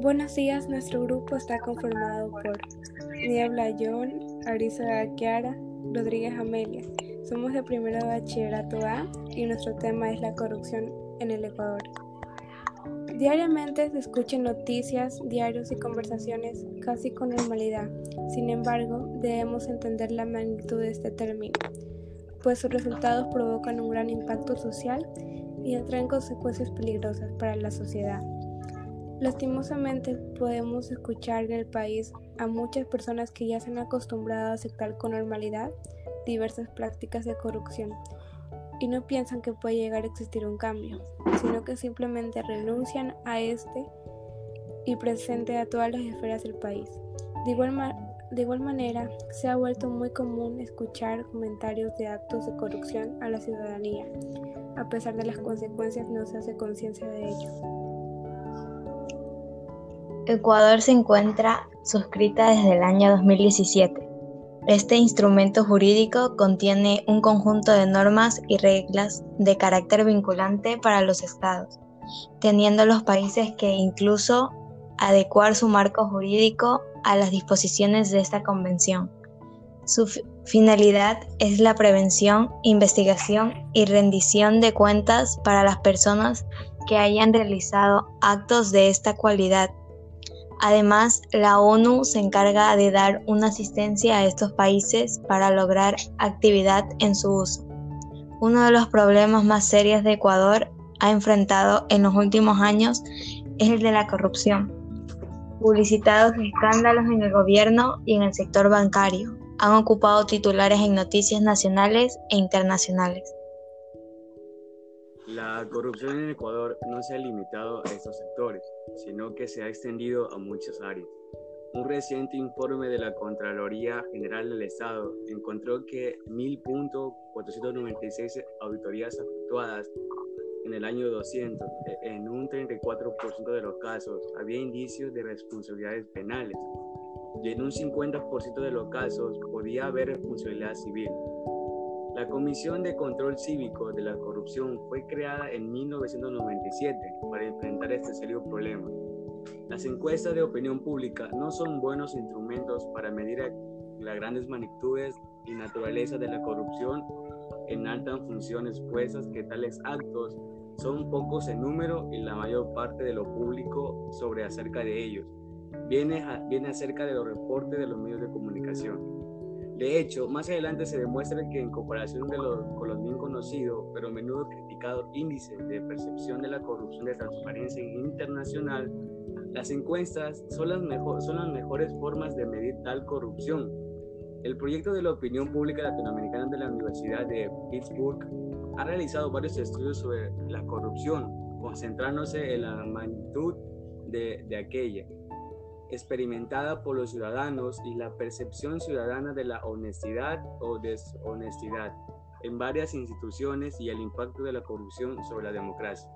Buenos días, nuestro grupo está conformado por Niebla John, Arisa Kiara, Rodríguez Amelia. Somos de primero bachillerato A y nuestro tema es la corrupción en el Ecuador. Diariamente se escuchan noticias, diarios y conversaciones casi con normalidad. Sin embargo, debemos entender la magnitud de este término, pues sus resultados provocan un gran impacto social y atraen consecuencias peligrosas para la sociedad. Lastimosamente podemos escuchar en el país a muchas personas que ya se han acostumbrado a aceptar con normalidad diversas prácticas de corrupción y no piensan que puede llegar a existir un cambio, sino que simplemente renuncian a este y presente a todas las esferas del país. De igual, de igual manera, se ha vuelto muy común escuchar comentarios de actos de corrupción a la ciudadanía. A pesar de las consecuencias, no se hace conciencia de ello. Ecuador se encuentra suscrita desde el año 2017. Este instrumento jurídico contiene un conjunto de normas y reglas de carácter vinculante para los estados, teniendo los países que incluso adecuar su marco jurídico a las disposiciones de esta convención. Su finalidad es la prevención, investigación y rendición de cuentas para las personas que hayan realizado actos de esta cualidad Además, la ONU se encarga de dar una asistencia a estos países para lograr actividad en su uso. Uno de los problemas más serios de Ecuador ha enfrentado en los últimos años es el de la corrupción. Publicitados escándalos en el gobierno y en el sector bancario han ocupado titulares en noticias nacionales e internacionales. La corrupción en Ecuador no se ha limitado a estos sectores, sino que se ha extendido a muchas áreas. Un reciente informe de la Contraloría General del Estado encontró que 1.496 auditorías efectuadas en el año 200, e, en un 34% de los casos, había indicios de responsabilidades penales y en un 50% de los casos podía haber responsabilidad civil. La Comisión de Control Cívico de la Corrupción fue creada en 1997 para enfrentar este serio problema. Las encuestas de opinión pública no son buenos instrumentos para medir las grandes magnitudes y naturaleza de la corrupción en altas funciones, puestas que tales actos son pocos en número y la mayor parte de lo público sobre acerca de ellos. Viene, viene acerca de los reportes de los medios de comunicación. De hecho, más adelante se demuestra que en comparación con los bien conocidos, pero a menudo criticados índices de percepción de la corrupción de transparencia internacional, las encuestas son las, mejores formas de medir tal corrupción. El proyecto de la opinión pública latinoamericana de la Universidad de Pittsburgh ha realizado varios estudios sobre la corrupción, concentrándose en la magnitud de aquella experimentada por los ciudadanos y la percepción ciudadana de la honestidad o deshonestidad en varias instituciones y el impacto de la corrupción sobre la democracia.